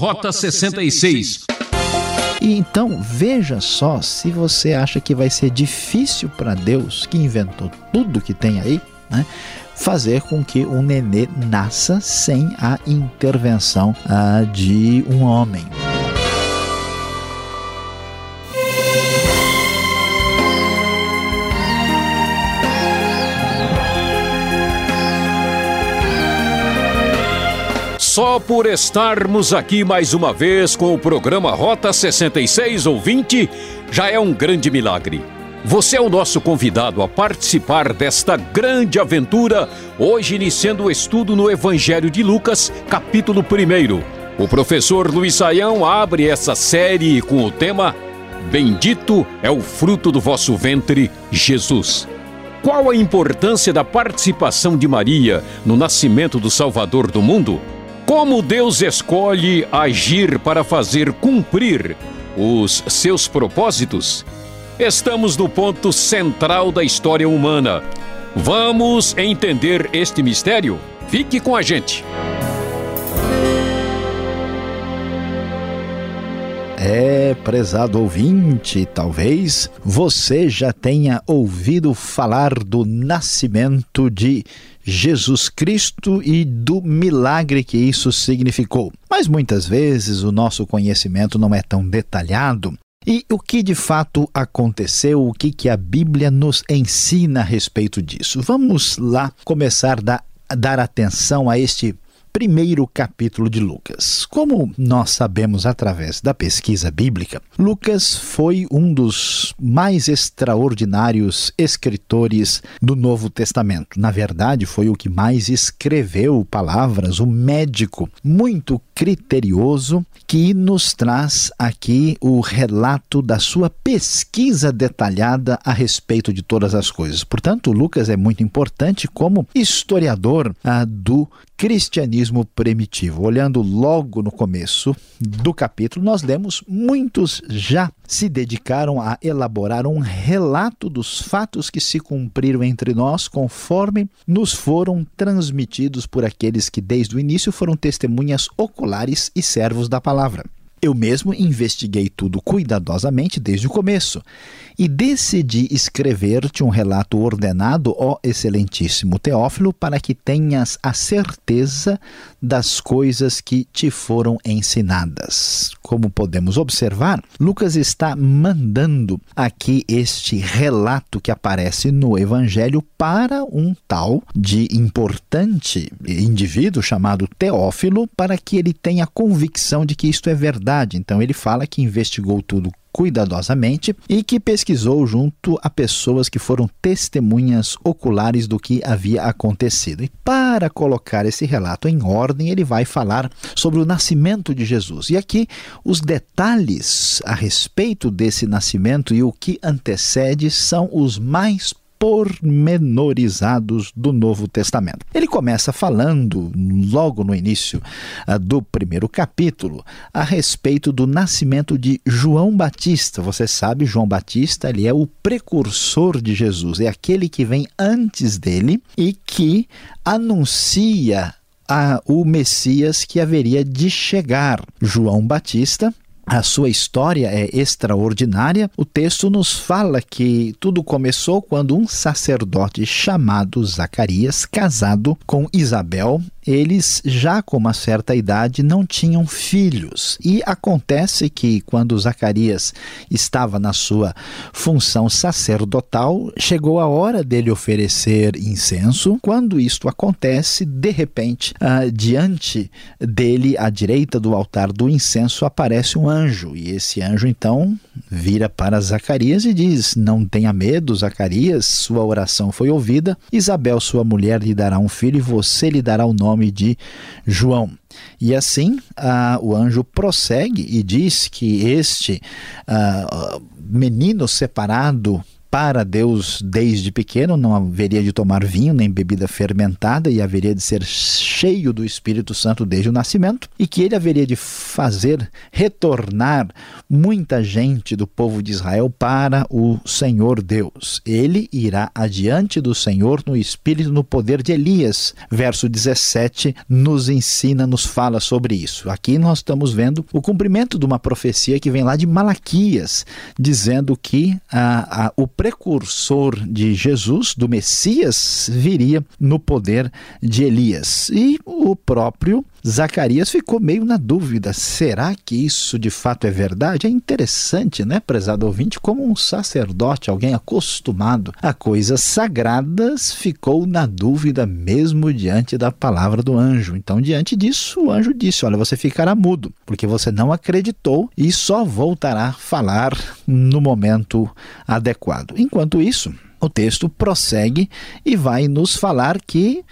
Rota 66. E então, veja só, se você acha que vai ser difícil para Deus, que inventou tudo que tem aí, né, fazer com que um nenê nasça sem a intervenção ah, de um homem. Só por estarmos aqui mais uma vez com o programa Rota 66 ou 20 já é um grande milagre. Você é o nosso convidado a participar desta grande aventura, hoje iniciando o estudo no Evangelho de Lucas, capítulo 1. O professor Luiz Saião abre essa série com o tema Bendito é o fruto do vosso ventre, Jesus. Qual a importância da participação de Maria no nascimento do Salvador do mundo? Como Deus escolhe agir para fazer cumprir os seus propósitos? Estamos no ponto central da história humana. Vamos entender este mistério? Fique com a gente. É, prezado ouvinte, talvez você já tenha ouvido falar do nascimento de Jesus Cristo e do milagre que isso significou. Mas muitas vezes o nosso conhecimento não é tão detalhado. E o que de fato aconteceu, o que, que a Bíblia nos ensina a respeito disso? Vamos lá começar a dar atenção a este primeiro capítulo de Lucas. Como nós sabemos através da pesquisa bíblica, Lucas foi um dos mais extraordinários escritores do Novo Testamento. Na verdade, foi o que mais escreveu palavras, o médico muito criterioso que nos traz aqui o relato da sua pesquisa detalhada a respeito de todas as coisas. Portanto, Lucas é muito importante como historiador ah, do cristianismo primitivo. Olhando logo no começo do capítulo, nós lemos muitos já se dedicaram a elaborar um relato dos fatos que se cumpriram entre nós conforme nos foram transmitidos por aqueles que desde o início foram testemunhas oculares e servos da palavra. Eu mesmo investiguei tudo cuidadosamente desde o começo e decidi escrever-te um relato ordenado, ó excelentíssimo Teófilo, para que tenhas a certeza das coisas que te foram ensinadas. Como podemos observar, Lucas está mandando aqui este relato que aparece no Evangelho para um tal de importante indivíduo chamado Teófilo, para que ele tenha convicção de que isto é verdade. Então ele fala que investigou tudo cuidadosamente e que pesquisou junto a pessoas que foram testemunhas oculares do que havia acontecido. E para colocar esse relato em ordem, ele vai falar sobre o nascimento de Jesus. E aqui os detalhes a respeito desse nascimento e o que antecede são os mais pormenorizados do Novo Testamento. Ele começa falando, logo no início uh, do primeiro capítulo, a respeito do nascimento de João Batista. Você sabe, João Batista ele é o precursor de Jesus, é aquele que vem antes dele e que anuncia a, o Messias que haveria de chegar. João Batista a sua história é extraordinária. O texto nos fala que tudo começou quando um sacerdote chamado Zacarias, casado com Isabel, eles já com uma certa idade não tinham filhos. E acontece que quando Zacarias estava na sua função sacerdotal, chegou a hora dele oferecer incenso. Quando isto acontece, de repente, uh, diante dele, à direita do altar do incenso, aparece um anjo. E esse anjo então vira para Zacarias e diz: Não tenha medo, Zacarias, sua oração foi ouvida. Isabel, sua mulher, lhe dará um filho e você lhe dará o nome nome de João. E assim o anjo prossegue e diz que este menino separado para Deus desde pequeno, não haveria de tomar vinho nem bebida fermentada e haveria de ser cheio do Espírito Santo desde o nascimento, e que ele haveria de fazer retornar muita gente do povo de Israel para o Senhor Deus. Ele irá adiante do Senhor no espírito no poder de Elias. Verso 17 nos ensina, nos fala sobre isso. Aqui nós estamos vendo o cumprimento de uma profecia que vem lá de Malaquias, dizendo que a, a, o precursor de Jesus, do Messias, viria no poder de Elias. E o próprio Zacarias ficou meio na dúvida: será que isso de fato é verdade? É interessante, né, prezado ouvinte, como um sacerdote, alguém acostumado a coisas sagradas, ficou na dúvida mesmo diante da palavra do anjo. Então, diante disso, o anjo disse: Olha, você ficará mudo, porque você não acreditou e só voltará a falar no momento adequado. Enquanto isso, o texto prossegue e vai nos falar que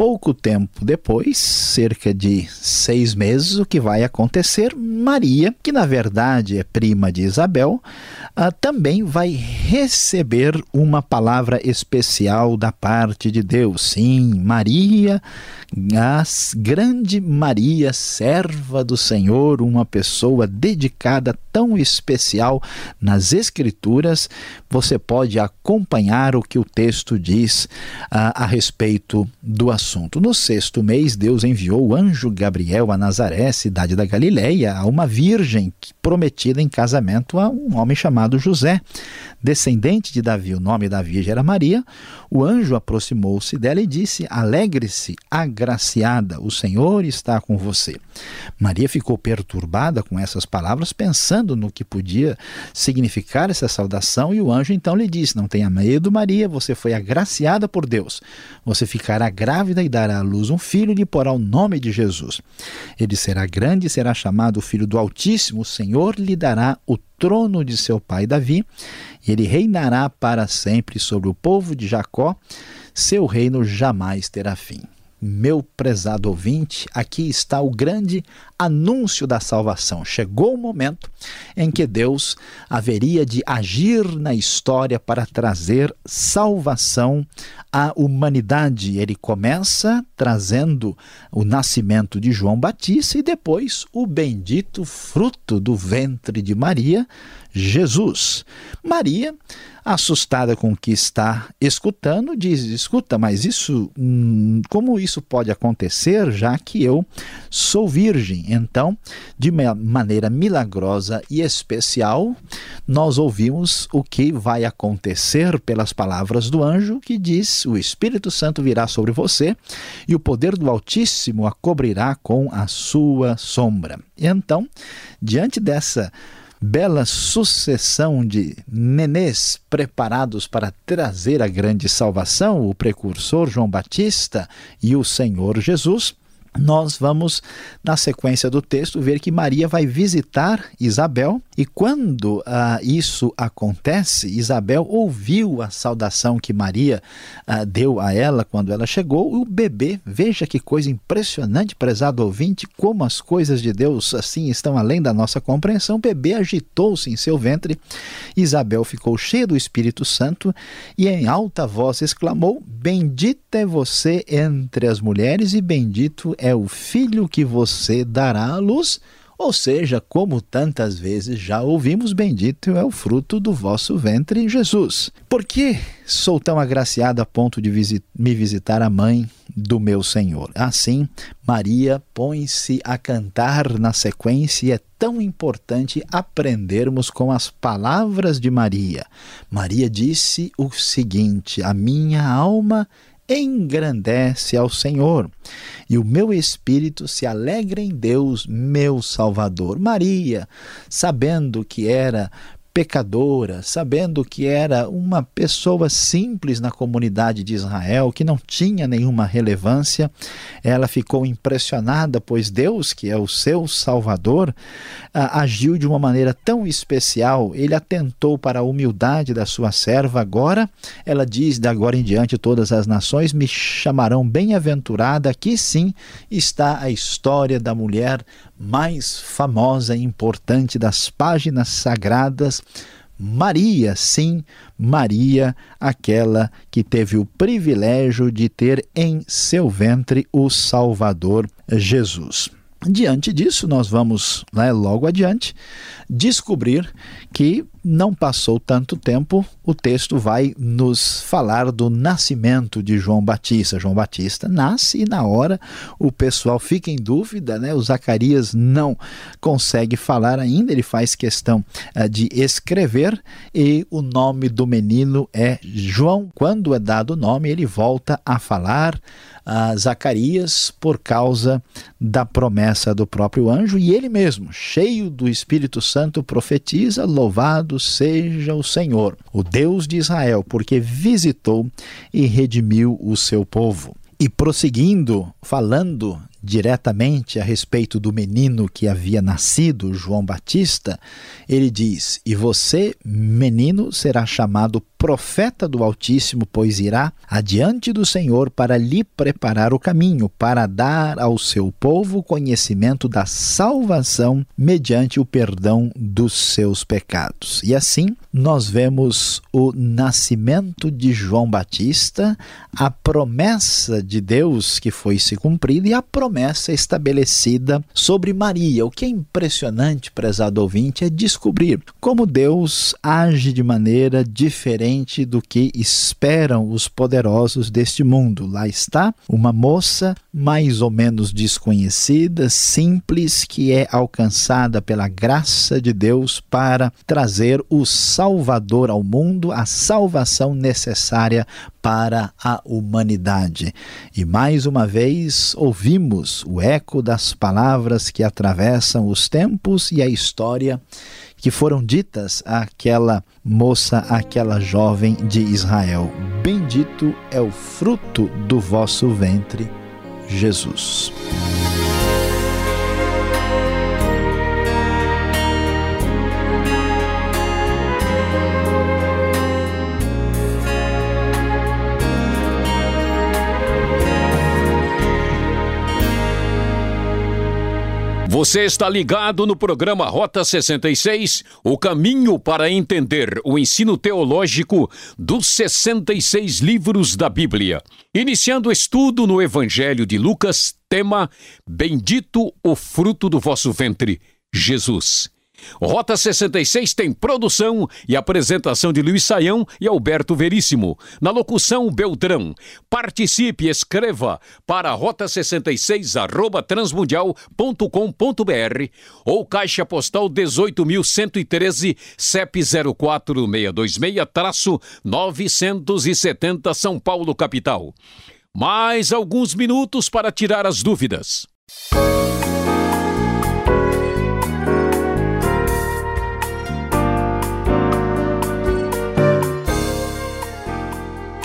pouco tempo depois, cerca de seis meses, o que vai acontecer? Maria, que na verdade é prima de Isabel, uh, também vai receber uma palavra especial da parte de Deus. Sim, Maria, a grande Maria, serva do Senhor, uma pessoa dedicada tão especial nas Escrituras, você pode acompanhar o que o texto diz uh, a respeito do assunto assunto. No sexto mês, Deus enviou o anjo Gabriel a Nazaré, cidade da Galileia, a uma virgem prometida em casamento a um homem chamado José, descendente de Davi. O nome da virgem era Maria. O anjo aproximou-se dela e disse: Alegre-se, agraciada, o Senhor está com você. Maria ficou perturbada com essas palavras, pensando no que podia significar essa saudação, e o anjo então lhe disse: Não tenha medo, Maria, você foi agraciada por Deus. Você ficará grávida e dará à luz um filho e lhe porá o nome de Jesus. Ele será grande e será chamado Filho do Altíssimo. O Senhor lhe dará o trono de seu pai Davi, e ele reinará para sempre sobre o povo de Jacó. Seu reino jamais terá fim meu prezado ouvinte, aqui está o grande anúncio da salvação. Chegou o momento em que Deus haveria de agir na história para trazer salvação à humanidade. Ele começa trazendo o nascimento de João Batista e depois o bendito fruto do ventre de Maria, Jesus. Maria assustada com o que está escutando, diz: Escuta, mas isso, hum, como isso pode acontecer, já que eu sou virgem? Então, de maneira milagrosa e especial, nós ouvimos o que vai acontecer pelas palavras do anjo que diz: O Espírito Santo virá sobre você e o poder do Altíssimo a cobrirá com a sua sombra. Então, diante dessa bela sucessão de nenês preparados para trazer a grande salvação, o precursor João Batista e o Senhor Jesus, nós vamos, na sequência do texto, ver que Maria vai visitar Isabel e quando uh, isso acontece, Isabel ouviu a saudação que Maria uh, deu a ela quando ela chegou. O bebê, veja que coisa impressionante, prezado ouvinte, como as coisas de Deus assim estão além da nossa compreensão. O bebê agitou-se em seu ventre. Isabel ficou cheia do Espírito Santo e em alta voz exclamou: Bendita é você entre as mulheres e bendito é o filho que você dará à luz. Ou seja, como tantas vezes já ouvimos, bendito é o fruto do vosso ventre, Jesus. Por que sou tão agraciado a ponto de visit me visitar a mãe do meu Senhor? Assim, Maria põe-se a cantar na sequência e é tão importante aprendermos com as palavras de Maria. Maria disse o seguinte: A minha alma engrandece ao Senhor, e o meu espírito se alegra em Deus, meu Salvador. Maria, sabendo que era pecadora, sabendo que era uma pessoa simples na comunidade de Israel, que não tinha nenhuma relevância, ela ficou impressionada, pois Deus, que é o seu Salvador, agiu de uma maneira tão especial. Ele atentou para a humildade da sua serva. Agora, ela diz: de agora em diante, todas as nações me chamarão bem-aventurada. Aqui sim está a história da mulher mais famosa e importante das páginas sagradas, Maria, sim, Maria, aquela que teve o privilégio de ter em seu ventre o Salvador Jesus. Diante disso, nós vamos né, logo adiante descobrir que não passou tanto tempo, o texto vai nos falar do nascimento de João Batista. João Batista nasce e na hora o pessoal fica em dúvida, né? O Zacarias não consegue falar ainda, ele faz questão uh, de escrever e o nome do menino é João. Quando é dado o nome, ele volta a falar a Zacarias por causa da promessa do próprio anjo e ele mesmo, cheio do Espírito Santo, profetiza: Louvado seja o Senhor, o Deus de Israel, porque visitou e redimiu o seu povo. E prosseguindo, falando diretamente a respeito do menino que havia nascido, João Batista, ele diz: E você, menino, será chamado profeta do Altíssimo, pois irá adiante do Senhor para lhe preparar o caminho, para dar ao seu povo conhecimento da salvação mediante o perdão dos seus pecados. E assim nós vemos o nascimento de João Batista, a promessa de Deus que foi se cumprida e a promessa estabelecida sobre Maria. O que é impressionante, prezado ouvinte, é descobrir como Deus age de maneira diferente diferente do que esperam os poderosos deste mundo. Lá está uma moça mais ou menos desconhecida, simples, que é alcançada pela graça de Deus para trazer o Salvador ao mundo, a salvação necessária para a humanidade. E mais uma vez ouvimos o eco das palavras que atravessam os tempos e a história que foram ditas àquela moça, àquela jovem de Israel: Bendito é o fruto do vosso ventre, Jesus. Você está ligado no programa Rota 66, o caminho para entender o ensino teológico dos 66 livros da Bíblia. Iniciando o estudo no Evangelho de Lucas, tema Bendito o fruto do vosso ventre, Jesus. Rota 66 tem produção e apresentação de Luiz Saião e Alberto Veríssimo. Na locução, Beltrão. Participe, escreva para rota66 arroba transmundial.com.br ou caixa postal 18.113 CEP 04626-970 São Paulo, capital. Mais alguns minutos para tirar as dúvidas.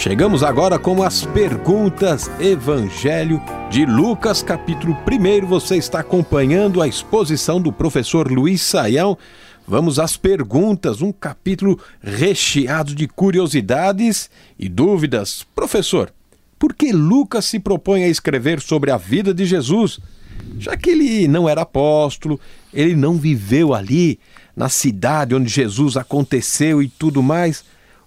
Chegamos agora com as perguntas Evangelho de Lucas, capítulo 1. Você está acompanhando a exposição do professor Luiz Saião. Vamos às perguntas, um capítulo recheado de curiosidades e dúvidas. Professor, por que Lucas se propõe a escrever sobre a vida de Jesus? Já que ele não era apóstolo, ele não viveu ali, na cidade onde Jesus aconteceu e tudo mais.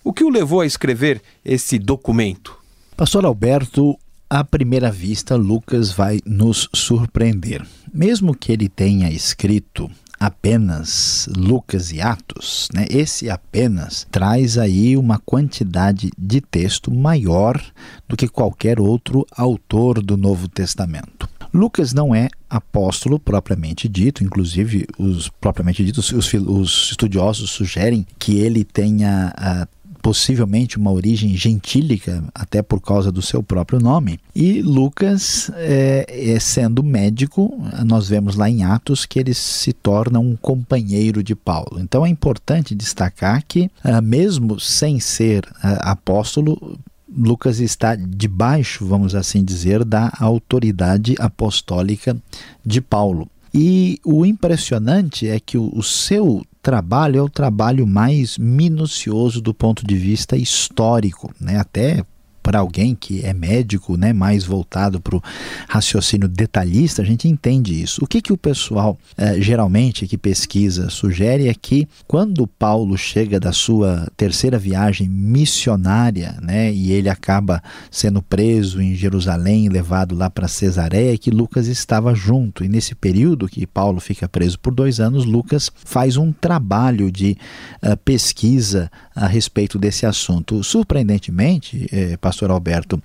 O que o levou a escrever esse documento? Pastor Alberto, à primeira vista, Lucas vai nos surpreender. Mesmo que ele tenha escrito apenas Lucas e Atos, né? esse apenas traz aí uma quantidade de texto maior do que qualquer outro autor do Novo Testamento. Lucas não é apóstolo propriamente dito, inclusive os propriamente ditos os, os estudiosos sugerem que ele tenha uh, possivelmente uma origem gentílica, até por causa do seu próprio nome. E Lucas, é, é, sendo médico, nós vemos lá em Atos que ele se torna um companheiro de Paulo. Então é importante destacar que, ah, mesmo sem ser ah, apóstolo, Lucas está debaixo, vamos assim dizer, da autoridade apostólica de Paulo. E o impressionante é que o seu trabalho é o trabalho mais minucioso do ponto de vista histórico, né? até para alguém que é médico, né, mais voltado para o raciocínio detalhista, a gente entende isso. O que, que o pessoal eh, geralmente que pesquisa sugere é que quando Paulo chega da sua terceira viagem missionária, né, e ele acaba sendo preso em Jerusalém, levado lá para Cesareia, que Lucas estava junto. E nesse período que Paulo fica preso por dois anos, Lucas faz um trabalho de uh, pesquisa a respeito desse assunto. Surpreendentemente, eh, Pastor Alberto,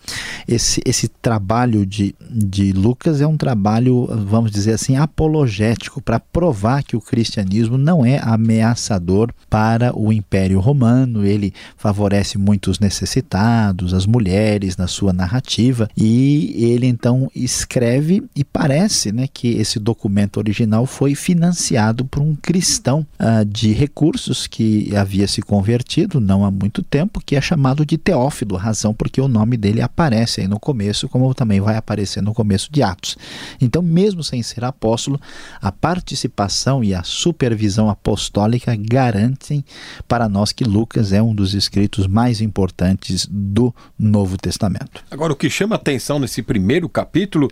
esse, esse trabalho de, de Lucas é um trabalho, vamos dizer assim, apologético, para provar que o cristianismo não é ameaçador para o Império Romano. Ele favorece muitos necessitados, as mulheres na sua narrativa, e ele então escreve e parece né, que esse documento original foi financiado por um cristão uh, de recursos que havia se convertido não há muito tempo, que é chamado de Teófilo, razão porque o nome dele aparece aí no começo, como também vai aparecer no começo de Atos. Então, mesmo sem ser apóstolo, a participação e a supervisão apostólica garantem para nós que Lucas é um dos escritos mais importantes do Novo Testamento. Agora, o que chama atenção nesse primeiro capítulo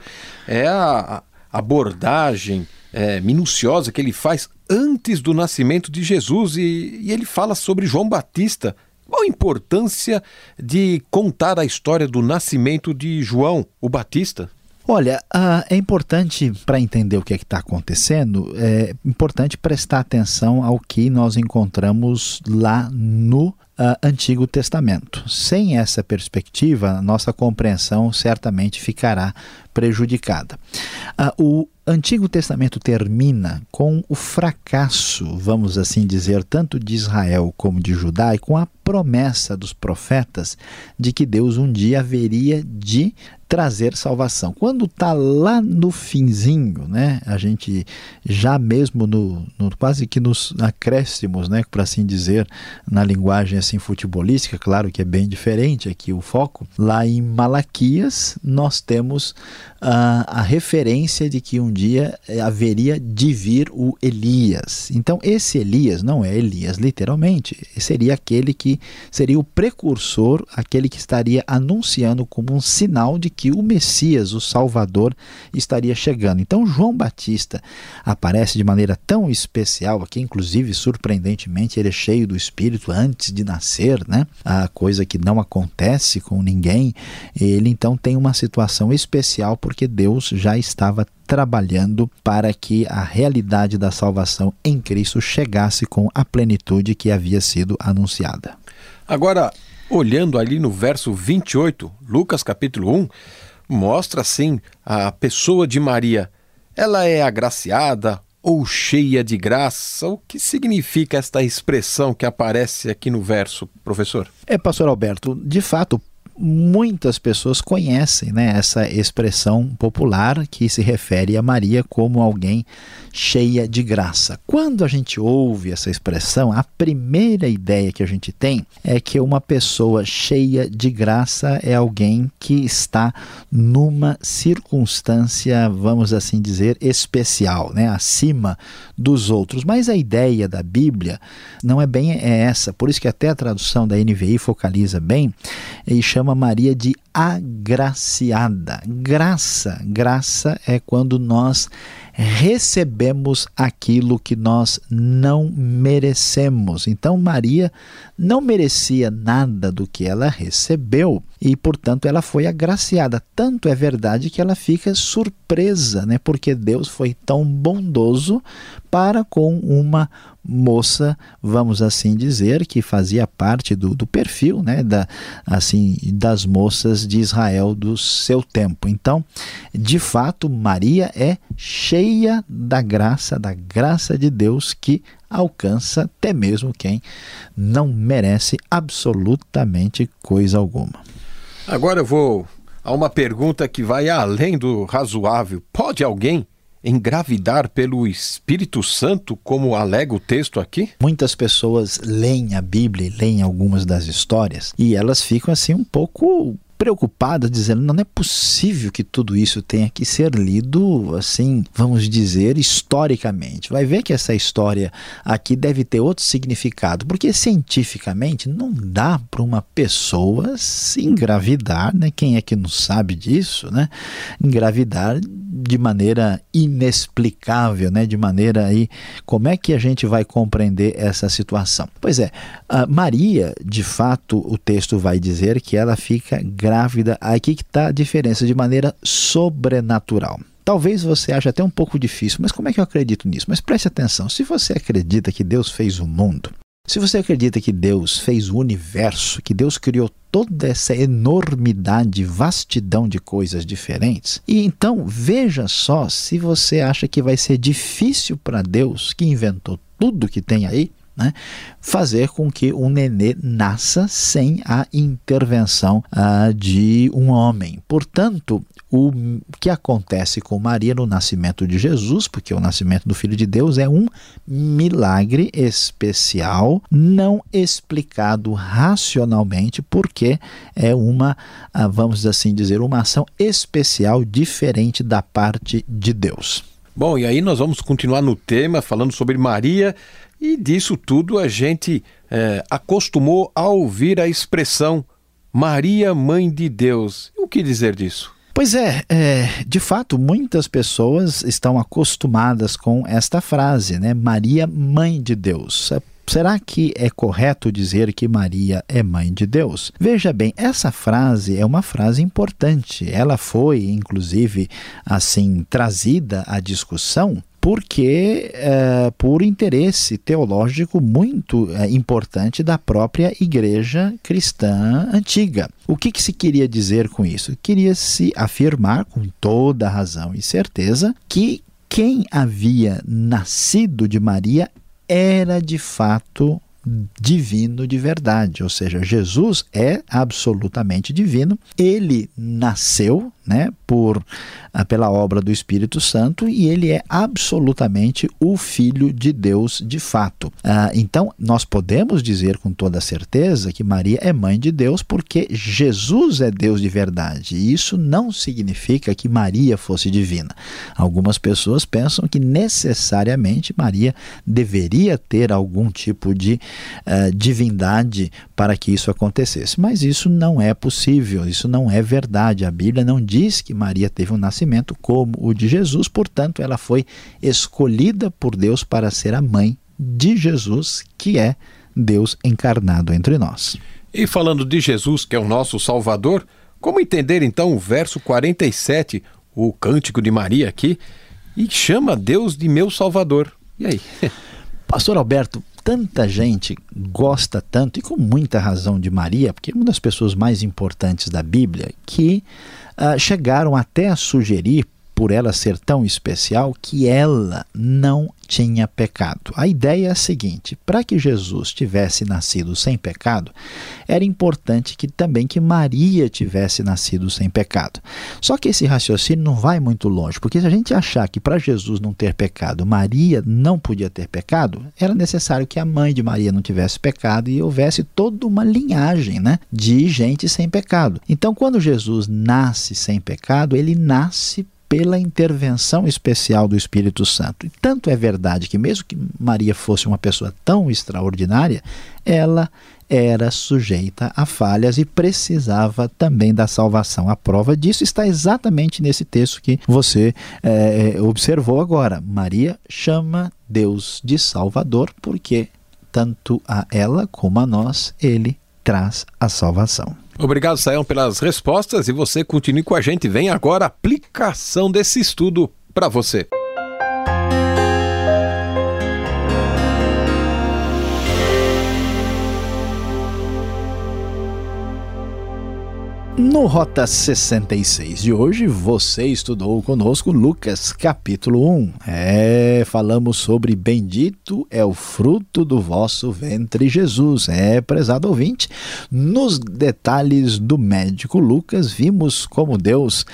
é a abordagem é, minuciosa que ele faz antes do nascimento de Jesus e, e ele fala sobre João Batista. Qual a importância de contar a história do nascimento de João, o Batista? Olha, uh, é importante para entender o que é está acontecendo, é importante prestar atenção ao que nós encontramos lá no uh, Antigo Testamento. Sem essa perspectiva, nossa compreensão certamente ficará prejudicada. Uh, o Antigo Testamento termina com o fracasso, vamos assim dizer, tanto de Israel como de Judá, e com a promessa dos profetas de que Deus um dia haveria de trazer salvação. Quando está lá no finzinho, né, a gente já mesmo no, no quase que nos acréscimos, né, por assim dizer, na linguagem assim futebolística, claro que é bem diferente aqui o foco. Lá em Malaquias nós temos a referência de que um dia haveria de vir o Elias. Então esse Elias não é Elias literalmente, seria aquele que seria o precursor, aquele que estaria anunciando como um sinal de que o Messias, o Salvador, estaria chegando. Então João Batista aparece de maneira tão especial aqui, inclusive surpreendentemente ele é cheio do Espírito antes de nascer, né? A coisa que não acontece com ninguém. Ele então tem uma situação especial porque Deus já estava trabalhando para que a realidade da salvação em Cristo chegasse com a plenitude que havia sido anunciada. Agora, olhando ali no verso 28, Lucas capítulo 1, mostra assim a pessoa de Maria. Ela é agraciada ou cheia de graça? O que significa esta expressão que aparece aqui no verso, professor? É, pastor Alberto, de fato, muitas pessoas conhecem né, essa expressão popular que se refere a Maria como alguém cheia de graça. Quando a gente ouve essa expressão, a primeira ideia que a gente tem é que uma pessoa cheia de graça é alguém que está numa circunstância, vamos assim dizer, especial, né, acima dos outros. Mas a ideia da Bíblia não é bem essa, por isso que até a tradução da NVI focaliza bem e chama Maria de agraciada. Graça, graça é quando nós recebemos aquilo que nós não merecemos. Então, Maria não merecia nada do que ela recebeu e, portanto, ela foi agraciada. Tanto é verdade que ela fica surpresa, né? porque Deus foi tão bondoso para com uma moça, vamos assim dizer, que fazia parte do, do perfil né? da, assim, das moças de Israel do seu tempo. Então, de fato, Maria é cheia da graça, da graça de Deus que alcança até mesmo quem não merece absolutamente coisa alguma. Agora eu vou a uma pergunta que vai além do razoável. Pode alguém engravidar pelo Espírito Santo, como alega o texto aqui? Muitas pessoas leem a Bíblia leem algumas das histórias e elas ficam assim um pouco preocupada, dizendo: não é possível que tudo isso tenha que ser lido assim, vamos dizer, historicamente. Vai ver que essa história aqui deve ter outro significado, porque cientificamente não dá para uma pessoa se engravidar, né? Quem é que não sabe disso, né? Engravidar de maneira inexplicável, né? De maneira aí, como é que a gente vai compreender essa situação? Pois é, Maria, de fato, o texto vai dizer que ela fica grávida. Aqui que está a diferença de maneira sobrenatural. Talvez você ache até um pouco difícil, mas como é que eu acredito nisso? Mas preste atenção: se você acredita que Deus fez o mundo, se você acredita que Deus fez o universo, que Deus criou toda essa enormidade, vastidão de coisas diferentes, e então veja só se você acha que vai ser difícil para Deus, que inventou tudo que tem aí, né, fazer com que um nenê nasça sem a intervenção uh, de um homem. Portanto, o que acontece com Maria no nascimento de Jesus, porque o nascimento do Filho de Deus é um milagre especial, não explicado racionalmente, porque é uma, ah, vamos assim dizer, uma ação especial diferente da parte de Deus. Bom, e aí nós vamos continuar no tema, falando sobre Maria, e disso tudo a gente é, acostumou a ouvir a expressão Maria, Mãe de Deus. O que dizer disso? Pois é, é, de fato, muitas pessoas estão acostumadas com esta frase, né? Maria, mãe de Deus. Será que é correto dizer que Maria é mãe de Deus? Veja bem, essa frase é uma frase importante. Ela foi, inclusive, assim trazida à discussão porque é, por interesse teológico muito é, importante da própria igreja cristã antiga. O que, que se queria dizer com isso? Queria se afirmar com toda razão e certeza que quem havia nascido de Maria era de fato divino de verdade, ou seja, Jesus é absolutamente divino. Ele nasceu, né, por ah, pela obra do Espírito Santo e ele é absolutamente o Filho de Deus de fato. Ah, então nós podemos dizer com toda certeza que Maria é mãe de Deus porque Jesus é Deus de verdade. E isso não significa que Maria fosse divina. Algumas pessoas pensam que necessariamente Maria deveria ter algum tipo de uh, divindade para que isso acontecesse, mas isso não é possível. Isso não é verdade. A Bíblia não diz diz que Maria teve um nascimento como o de Jesus, portanto, ela foi escolhida por Deus para ser a mãe de Jesus, que é Deus encarnado entre nós. E falando de Jesus, que é o nosso Salvador, como entender então o verso 47, o cântico de Maria aqui, e chama Deus de meu Salvador? E aí? Pastor Alberto, tanta gente gosta tanto, e com muita razão, de Maria, porque é uma das pessoas mais importantes da Bíblia, que uh, chegaram até a sugerir, por ela ser tão especial, que ela não tinha pecado. A ideia é a seguinte: para que Jesus tivesse nascido sem pecado, era importante que também que Maria tivesse nascido sem pecado. Só que esse raciocínio não vai muito longe, porque se a gente achar que para Jesus não ter pecado, Maria não podia ter pecado, era necessário que a mãe de Maria não tivesse pecado e houvesse toda uma linhagem, né, de gente sem pecado. Então, quando Jesus nasce sem pecado, ele nasce pela intervenção especial do Espírito Santo. E tanto é verdade que, mesmo que Maria fosse uma pessoa tão extraordinária, ela era sujeita a falhas e precisava também da salvação. A prova disso está exatamente nesse texto que você é, observou agora. Maria chama Deus de Salvador porque tanto a ela como a nós ele traz a salvação. Obrigado, Sayão, pelas respostas e você continue com a gente. Vem agora a aplicação desse estudo para você. No Rota 66 de hoje, você estudou conosco Lucas capítulo 1. É, falamos sobre bendito é o fruto do vosso ventre, Jesus. É, prezado ouvinte, nos detalhes do médico Lucas, vimos como Deus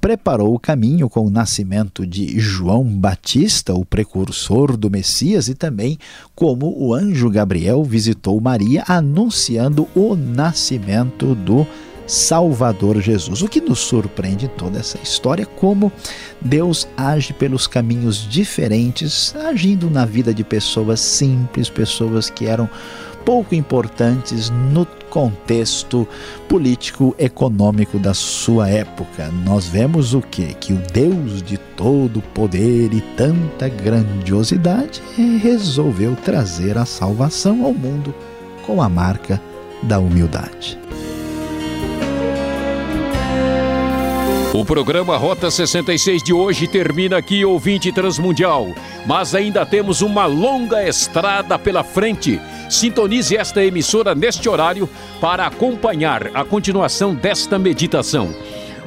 preparou o caminho com o nascimento de João Batista, o precursor do Messias, e também como o anjo Gabriel visitou Maria anunciando o nascimento do Salvador Jesus. O que nos surpreende em toda essa história é como Deus age pelos caminhos diferentes, agindo na vida de pessoas simples, pessoas que eram pouco importantes no contexto político econômico da sua época. Nós vemos o que? Que o Deus de todo poder e tanta grandiosidade resolveu trazer a salvação ao mundo com a marca da humildade. O programa Rota 66 de hoje termina aqui, ouvinte transmundial. Mas ainda temos uma longa estrada pela frente. Sintonize esta emissora neste horário para acompanhar a continuação desta meditação.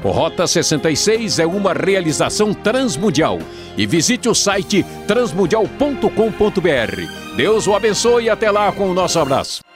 O Rota 66 é uma realização transmundial. E visite o site transmundial.com.br. Deus o abençoe e até lá com o nosso abraço.